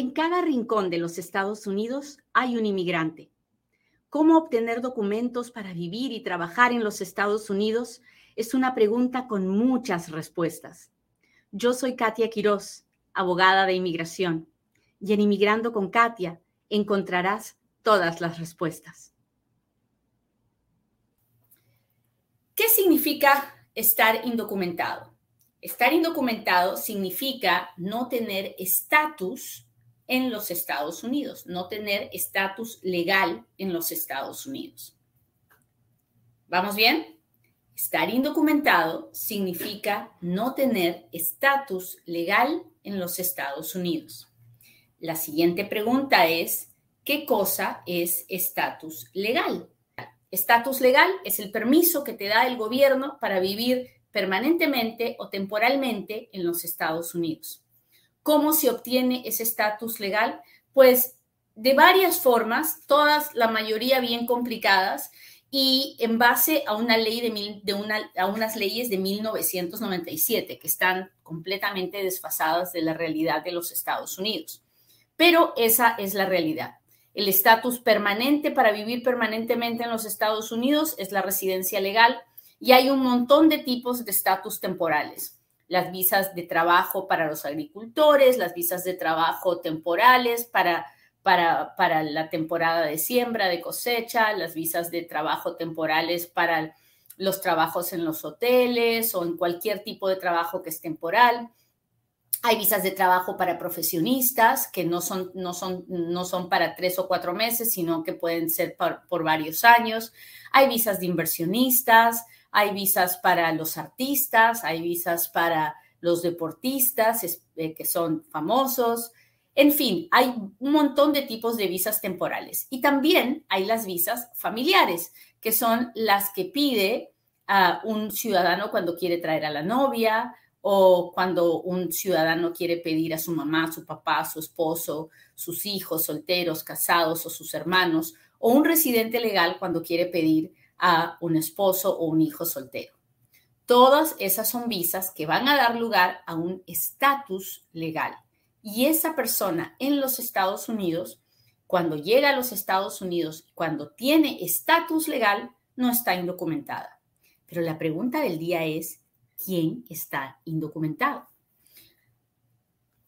En cada rincón de los Estados Unidos hay un inmigrante. ¿Cómo obtener documentos para vivir y trabajar en los Estados Unidos? Es una pregunta con muchas respuestas. Yo soy Katia Quiroz, abogada de inmigración, y en Inmigrando con Katia encontrarás todas las respuestas. ¿Qué significa estar indocumentado? Estar indocumentado significa no tener estatus en los Estados Unidos, no tener estatus legal en los Estados Unidos. ¿Vamos bien? Estar indocumentado significa no tener estatus legal en los Estados Unidos. La siguiente pregunta es, ¿qué cosa es estatus legal? Estatus legal es el permiso que te da el gobierno para vivir permanentemente o temporalmente en los Estados Unidos. ¿Cómo se obtiene ese estatus legal? Pues de varias formas, todas, la mayoría bien complicadas, y en base a una ley de, de una, a unas leyes de 1997 que están completamente desfasadas de la realidad de los Estados Unidos. Pero esa es la realidad. El estatus permanente para vivir permanentemente en los Estados Unidos es la residencia legal y hay un montón de tipos de estatus temporales las visas de trabajo para los agricultores, las visas de trabajo temporales para, para, para, la temporada de siembra, de cosecha, las visas de trabajo temporales para los trabajos en los hoteles o en cualquier tipo de trabajo que es temporal. Hay visas de trabajo para profesionistas que no son, no son, no son para tres o cuatro meses, sino que pueden ser por, por varios años. Hay visas de inversionistas, hay visas para los artistas, hay visas para los deportistas eh, que son famosos. En fin, hay un montón de tipos de visas temporales. Y también hay las visas familiares, que son las que pide a un ciudadano cuando quiere traer a la novia o cuando un ciudadano quiere pedir a su mamá, su papá, su esposo, sus hijos solteros, casados o sus hermanos, o un residente legal cuando quiere pedir a un esposo o un hijo soltero. Todas esas son visas que van a dar lugar a un estatus legal. Y esa persona en los Estados Unidos, cuando llega a los Estados Unidos, cuando tiene estatus legal, no está indocumentada. Pero la pregunta del día es, ¿quién está indocumentado?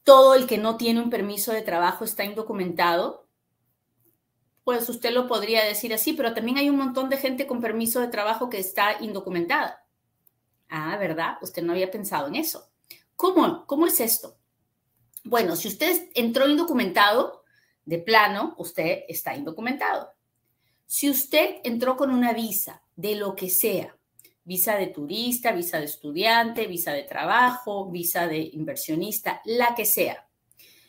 Todo el que no tiene un permiso de trabajo está indocumentado pues usted lo podría decir así, pero también hay un montón de gente con permiso de trabajo que está indocumentada. Ah, ¿verdad? Usted no había pensado en eso. ¿Cómo? ¿Cómo es esto? Bueno, si usted entró indocumentado, de plano, usted está indocumentado. Si usted entró con una visa, de lo que sea, visa de turista, visa de estudiante, visa de trabajo, visa de inversionista, la que sea,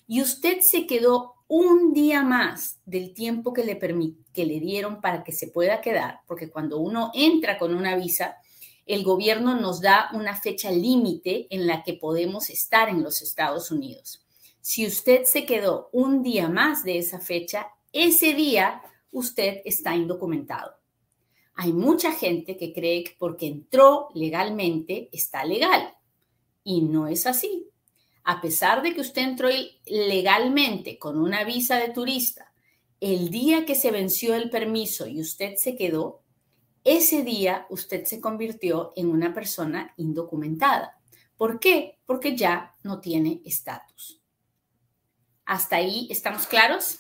y usted se quedó un día más del tiempo que le, que le dieron para que se pueda quedar, porque cuando uno entra con una visa, el gobierno nos da una fecha límite en la que podemos estar en los Estados Unidos. Si usted se quedó un día más de esa fecha, ese día usted está indocumentado. Hay mucha gente que cree que porque entró legalmente está legal y no es así a pesar de que usted entró legalmente con una visa de turista, el día que se venció el permiso y usted se quedó, ese día usted se convirtió en una persona indocumentada. ¿Por qué? Porque ya no tiene estatus. ¿Hasta ahí estamos claros?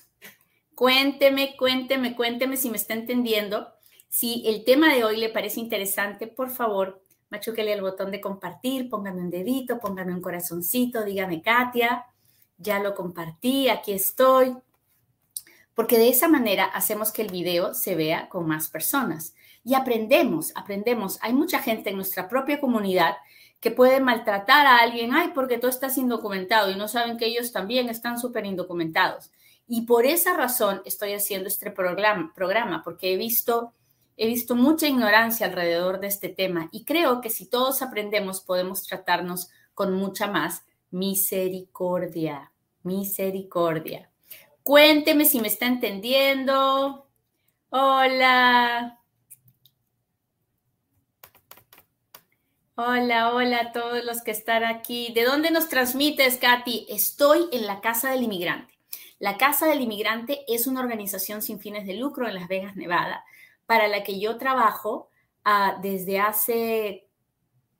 Cuénteme, cuénteme, cuénteme si me está entendiendo. Si el tema de hoy le parece interesante, por favor, machuquele el botón de compartir, póngame un dedito, póngame un corazoncito, dígame Katia, ya lo compartí, aquí estoy. Porque de esa manera hacemos que el video se vea con más personas y aprendemos, aprendemos. Hay mucha gente en nuestra propia comunidad que puede maltratar a alguien, ay, porque tú estás indocumentado y no saben que ellos también están súper indocumentados. Y por esa razón estoy haciendo este programa, programa, porque he visto He visto mucha ignorancia alrededor de este tema y creo que si todos aprendemos podemos tratarnos con mucha más misericordia. Misericordia. Cuénteme si me está entendiendo. Hola. Hola, hola a todos los que están aquí. ¿De dónde nos transmites, Katy? Estoy en la casa del inmigrante. La Casa del Inmigrante es una organización sin fines de lucro en Las Vegas, Nevada, para la que yo trabajo uh, desde hace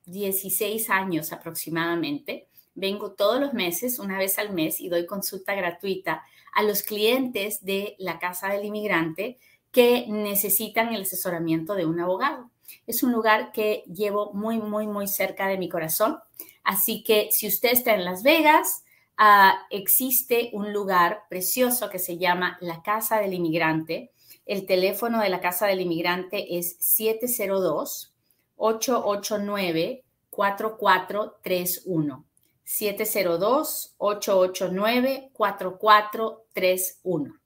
16 años aproximadamente. Vengo todos los meses, una vez al mes, y doy consulta gratuita a los clientes de la Casa del Inmigrante que necesitan el asesoramiento de un abogado. Es un lugar que llevo muy, muy, muy cerca de mi corazón. Así que si usted está en Las Vegas, uh, existe un lugar precioso que se llama la Casa del Inmigrante. El teléfono de la Casa del Inmigrante es 702 889 4431. 702-889-4431.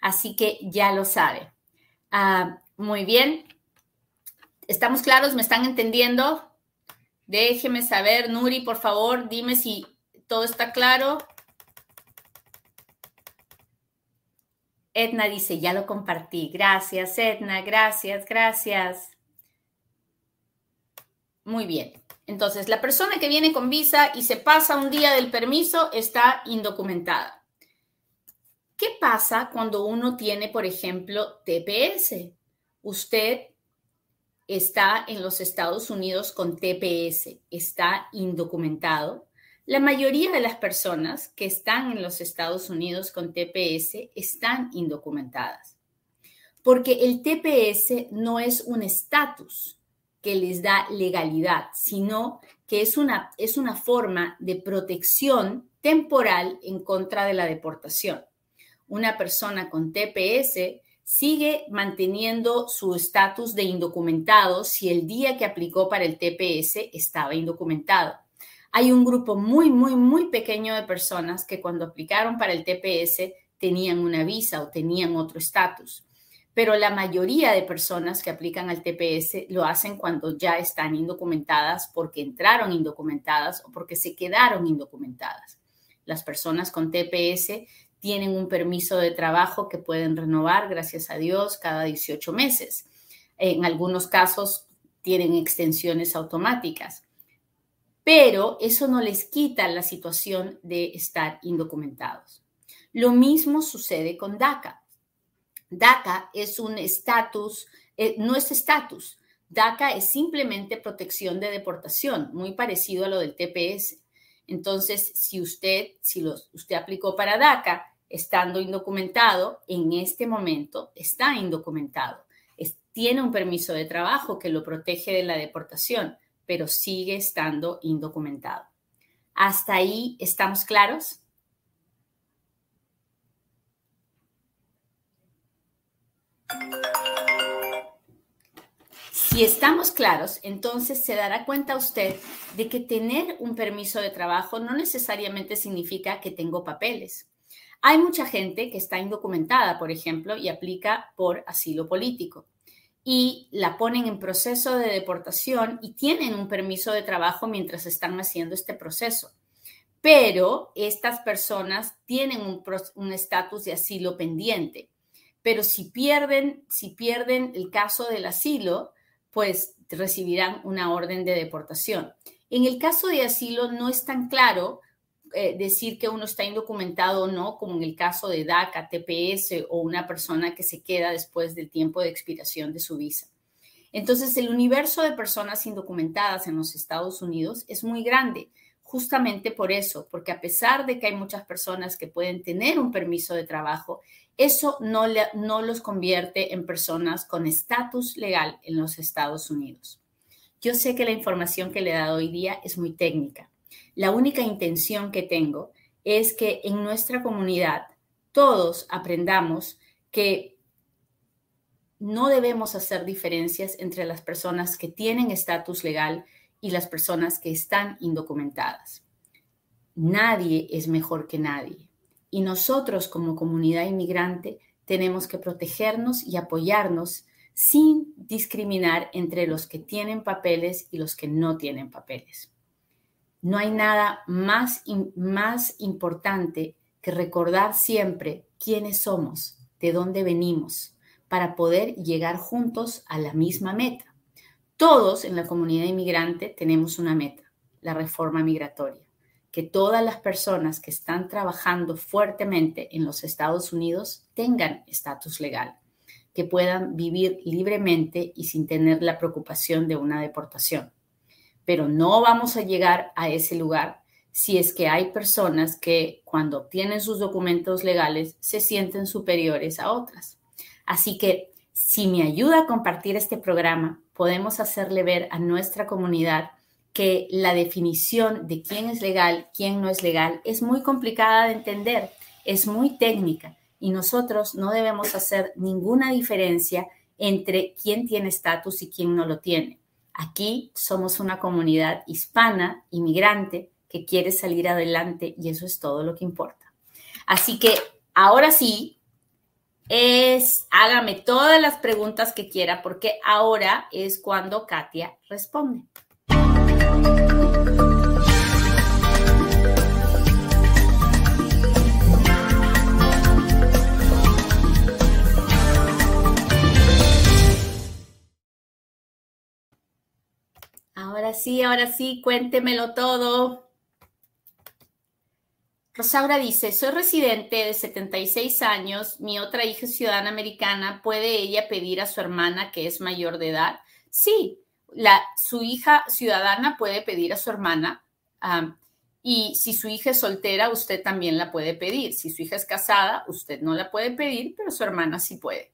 Así que ya lo sabe. Ah, muy bien. ¿Estamos claros? ¿Me están entendiendo? Déjeme saber, Nuri, por favor, dime si todo está claro. Edna dice, ya lo compartí. Gracias, Edna, gracias, gracias. Muy bien. Entonces, la persona que viene con visa y se pasa un día del permiso está indocumentada. ¿Qué pasa cuando uno tiene, por ejemplo, TPS? Usted está en los Estados Unidos con TPS, está indocumentado. La mayoría de las personas que están en los Estados Unidos con TPS están indocumentadas, porque el TPS no es un estatus, que les da legalidad, sino que es una, es una forma de protección temporal en contra de la deportación. Una persona con TPS sigue manteniendo su estatus de indocumentado si el día que aplicó para el TPS estaba indocumentado. Hay un grupo muy, muy, muy pequeño de personas que cuando aplicaron para el TPS tenían una visa o tenían otro estatus pero la mayoría de personas que aplican al TPS lo hacen cuando ya están indocumentadas porque entraron indocumentadas o porque se quedaron indocumentadas. Las personas con TPS tienen un permiso de trabajo que pueden renovar, gracias a Dios, cada 18 meses. En algunos casos tienen extensiones automáticas, pero eso no les quita la situación de estar indocumentados. Lo mismo sucede con DACA. DACA es un estatus, eh, no es estatus. DACA es simplemente protección de deportación, muy parecido a lo del TPS. Entonces, si usted, si usted aplicó para DACA estando indocumentado, en este momento está indocumentado. tiene un permiso de trabajo que lo protege de la deportación, pero sigue estando indocumentado. ¿Hasta ahí estamos claros? Si estamos claros, entonces se dará cuenta usted de que tener un permiso de trabajo no necesariamente significa que tengo papeles. Hay mucha gente que está indocumentada, por ejemplo, y aplica por asilo político y la ponen en proceso de deportación y tienen un permiso de trabajo mientras están haciendo este proceso. Pero estas personas tienen un estatus de asilo pendiente pero si pierden, si pierden el caso del asilo, pues recibirán una orden de deportación. En el caso de asilo no es tan claro eh, decir que uno está indocumentado o no, como en el caso de DACA, TPS o una persona que se queda después del tiempo de expiración de su visa. Entonces, el universo de personas indocumentadas en los Estados Unidos es muy grande, justamente por eso, porque a pesar de que hay muchas personas que pueden tener un permiso de trabajo, eso no, no los convierte en personas con estatus legal en los Estados Unidos. Yo sé que la información que le he dado hoy día es muy técnica. La única intención que tengo es que en nuestra comunidad todos aprendamos que no debemos hacer diferencias entre las personas que tienen estatus legal y las personas que están indocumentadas. Nadie es mejor que nadie. Y nosotros como comunidad inmigrante tenemos que protegernos y apoyarnos sin discriminar entre los que tienen papeles y los que no tienen papeles. No hay nada más, más importante que recordar siempre quiénes somos, de dónde venimos, para poder llegar juntos a la misma meta. Todos en la comunidad inmigrante tenemos una meta, la reforma migratoria. que todas las personas que están trabajando fuertemente en los Estados Unidos tengan estatus legal, que puedan vivir libremente y sin tener la preocupación de una deportación. Pero no vamos a llegar a ese lugar si es que hay personas que cuando obtienen sus documentos legales se sienten superiores a otras. Así que si me ayuda a compartir este programa, podemos hacerle ver a nuestra comunidad que la definición de quién es legal, quién no es legal, es muy complicada de entender, es muy técnica y nosotros no debemos hacer ninguna diferencia entre quién tiene estatus y quién no lo tiene. Aquí somos una comunidad hispana, inmigrante, que quiere salir adelante y eso es todo lo que importa. Así que ahora sí, es hágame todas las preguntas que quiera porque ahora es cuando Katia responde. Ahora sí, ahora sí, cuéntemelo todo. Rosaura dice, soy residente de 76 años, mi otra hija es ciudadana americana, ¿puede ella pedir a su hermana que es mayor de edad? Sí, la, su hija ciudadana puede pedir a su hermana y si su hija es soltera, usted también la puede pedir. Si su hija es casada, usted no la puede pedir, pero su hermana sí puede.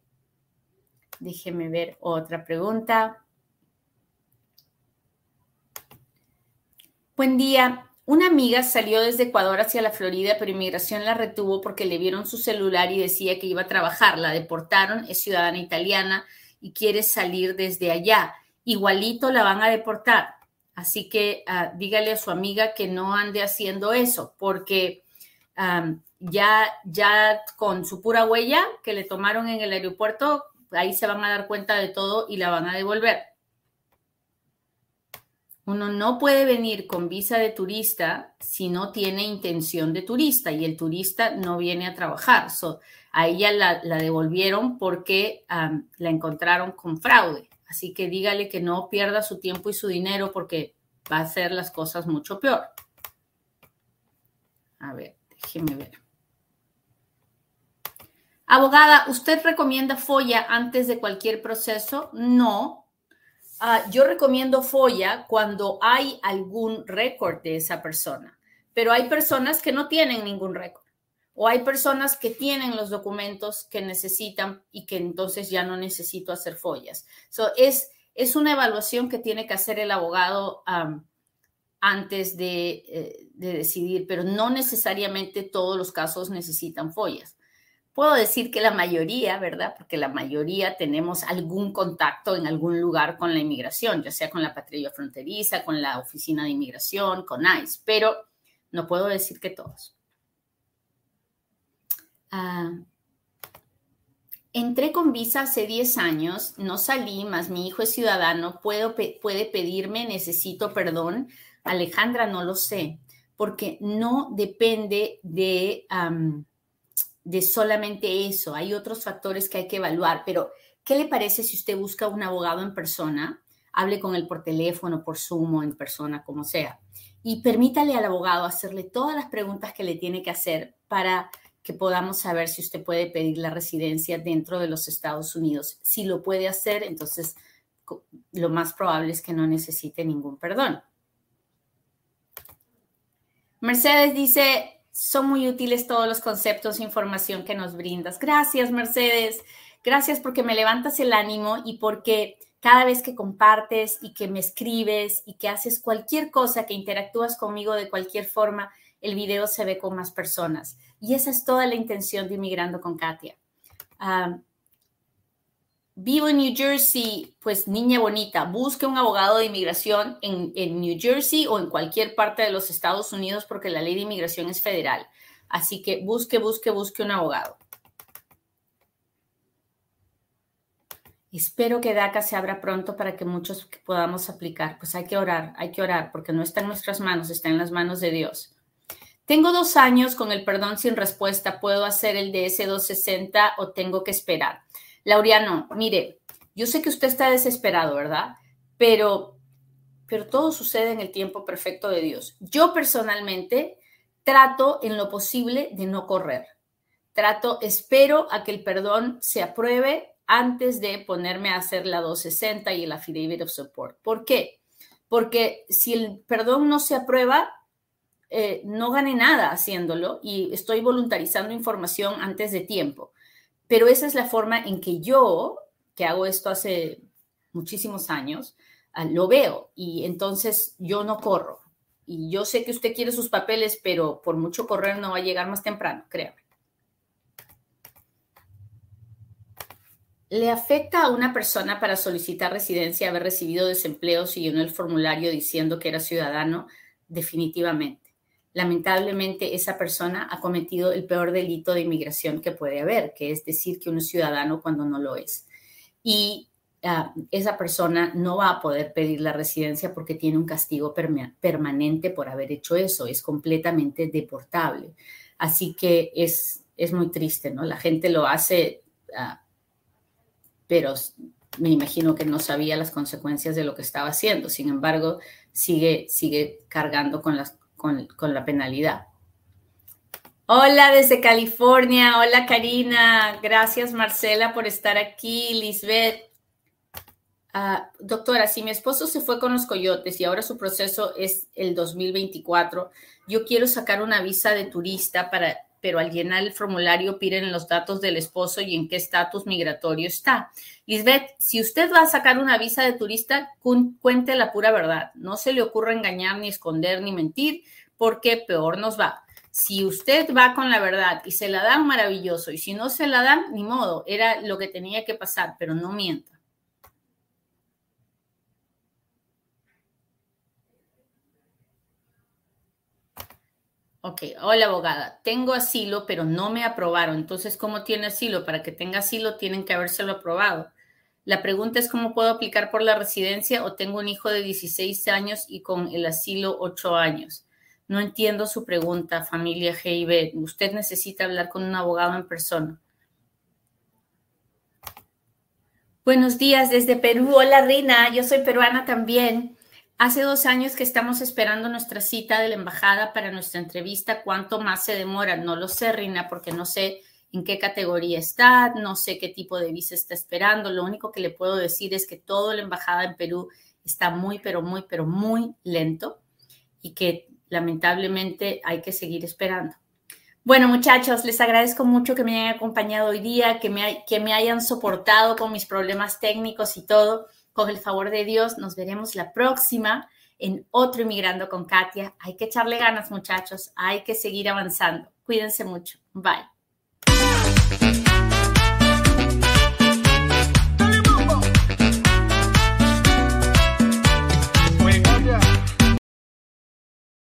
Déjeme ver otra pregunta. Buen día. Una amiga salió desde Ecuador hacia la Florida, pero inmigración la retuvo porque le vieron su celular y decía que iba a trabajar. La deportaron, es ciudadana italiana y quiere salir desde allá. Igualito la van a deportar. Así que ah, dígale a su amiga que no ande haciendo eso, porque ya, ya con su pura huella que le tomaron en el aeropuerto, ahí se van a dar cuenta de todo y la van a devolver. Uno no puede venir con visa de turista si no tiene intención de turista y el turista no viene a trabajar. a ella la, devolvieron porque la encontraron con fraude. Así que dígale que no pierda su tiempo y su dinero porque va a hacer las cosas mucho peor. A ver, déjeme ver. Abogada, ¿usted recomienda FOIA antes de cualquier proceso? No, Ah, yo recomiendo FOIA cuando hay algún récord de esa persona, pero hay personas que no tienen ningún récord o hay personas que tienen los documentos que necesitan y que entonces ya no necesito hacer follas. es, es una evaluación que tiene que hacer el abogado antes de, eh, de, decidir, pero no necesariamente todos los casos necesitan follas puedo decir que la mayoría, ¿verdad? Porque la mayoría tenemos algún contacto en algún lugar con la inmigración, ya sea con la patrulla fronteriza, con la oficina de inmigración, con ICE, pero no puedo decir que todos. Ah, entré con visa hace 10 años, no salí, más mi hijo es ciudadano, ¿puedo, puede pedirme, necesito perdón. Alejandra, no lo sé, porque no depende de de solamente eso. Hay otros factores que hay que evaluar, pero ¿qué le parece si usted busca un abogado en persona? Hable con él por teléfono, por Zoom o en persona, como sea. Y permítale al abogado hacerle todas las preguntas que le tiene que hacer para que podamos saber si usted puede pedir la residencia dentro de los Estados Unidos. Si lo puede hacer, entonces lo más probable es que no necesite ningún perdón. Mercedes dice, son muy útiles todos los conceptos e información que nos brindas. Gracias, Mercedes. Gracias porque me levantas el ánimo y porque cada vez que compartes y que me escribes y que haces cualquier cosa, que interactúas conmigo de cualquier forma, el video se ve con más personas. Y esa es toda la intención de Inmigrando con Katia. Ah, vivo en New Jersey, pues niña bonita, busque un abogado de inmigración en, New Jersey o en cualquier parte de los Estados Unidos porque la ley de inmigración es federal. Así que busque, busque, busque un abogado. Espero que DACA se abra pronto para que muchos podamos aplicar. Pues hay que orar, hay que orar, porque no está en nuestras manos, está en las manos de Dios. Tengo dos años con el perdón sin respuesta. ¿Puedo hacer el DS-260 o tengo que esperar? Laureano, mire, yo sé que usted está desesperado, ¿verdad? Pero pero todo sucede en el tiempo perfecto de Dios. Yo personalmente trato en lo posible de no correr. Trato, espero a que el perdón se apruebe antes de ponerme a hacer la 260 y el affidavit of support. ¿Por qué? Porque si el perdón no se aprueba, eh, no gané nada haciéndolo y estoy voluntarizando información antes de tiempo. Pero esa es la forma en que yo, que hago esto hace muchísimos años, ah, lo veo y entonces yo no corro. Y yo sé que usted quiere sus papeles, pero por mucho correr no va a llegar más temprano, créame. ¿Le afecta a una persona para solicitar residencia haber recibido desempleo si llenó el formulario diciendo que era ciudadano? Definitivamente. Lamentablemente, esa persona ha cometido el peor delito de inmigración que puede haber, que es decir que es ciudadano cuando no lo es. Y ah, esa persona no va a poder pedir la residencia porque tiene un castigo permanente por haber hecho eso. Es completamente deportable. Así que es, es muy triste, ¿no? La gente lo hace. Ah, pero me imagino que no sabía las consecuencias de lo que estaba haciendo. Sin embargo, sigue, sigue cargando con, las, con, la penalidad. Hola desde California, hola Karina, gracias Marcela por estar aquí, Lisbeth. Ah, doctora, si mi esposo se fue con los coyotes y ahora su proceso es el 2024, yo quiero sacar una visa de turista para pero al llenar el formulario piden los datos del esposo y en qué estatus migratorio está. Lisbeth, si usted va a sacar una visa de turista, cuente la pura verdad. No se le ocurra engañar, ni esconder, ni mentir, porque peor nos va. Si usted va con la verdad y se la dan, maravilloso. Y si no se la dan, ni modo, era lo que tenía que pasar, pero no mienta. Ok, hola abogada, tengo asilo, pero no me aprobaron. Entonces, ¿cómo tiene asilo? Para que tenga asilo, tienen que habérselo aprobado. La pregunta es cómo puedo aplicar por la residencia o tengo un hijo de 16 años y con el asilo 8 años. No entiendo su pregunta, familia GIB. Usted necesita hablar con un abogado en persona. Buenos días desde Perú. Hola Rina, yo soy peruana también. Hace dos años que estamos esperando nuestra cita de la embajada para nuestra entrevista. ¿Cuánto más se demora? No lo sé, Rina, porque no sé en qué categoría está, no sé qué tipo de visa está esperando. Lo único que le puedo decir es que toda la embajada en Perú está muy, pero muy, pero muy lento y que lamentablemente hay que seguir esperando. Bueno, muchachos, les agradezco mucho que me hayan acompañado hoy día, que me, que me hayan soportado con mis problemas técnicos y todo. Con el favor de Dios, nos veremos la próxima en otro Inmigrando con Katia. Hay que echarle ganas, muchachos. Hay que seguir avanzando. Cuídense mucho. Bye.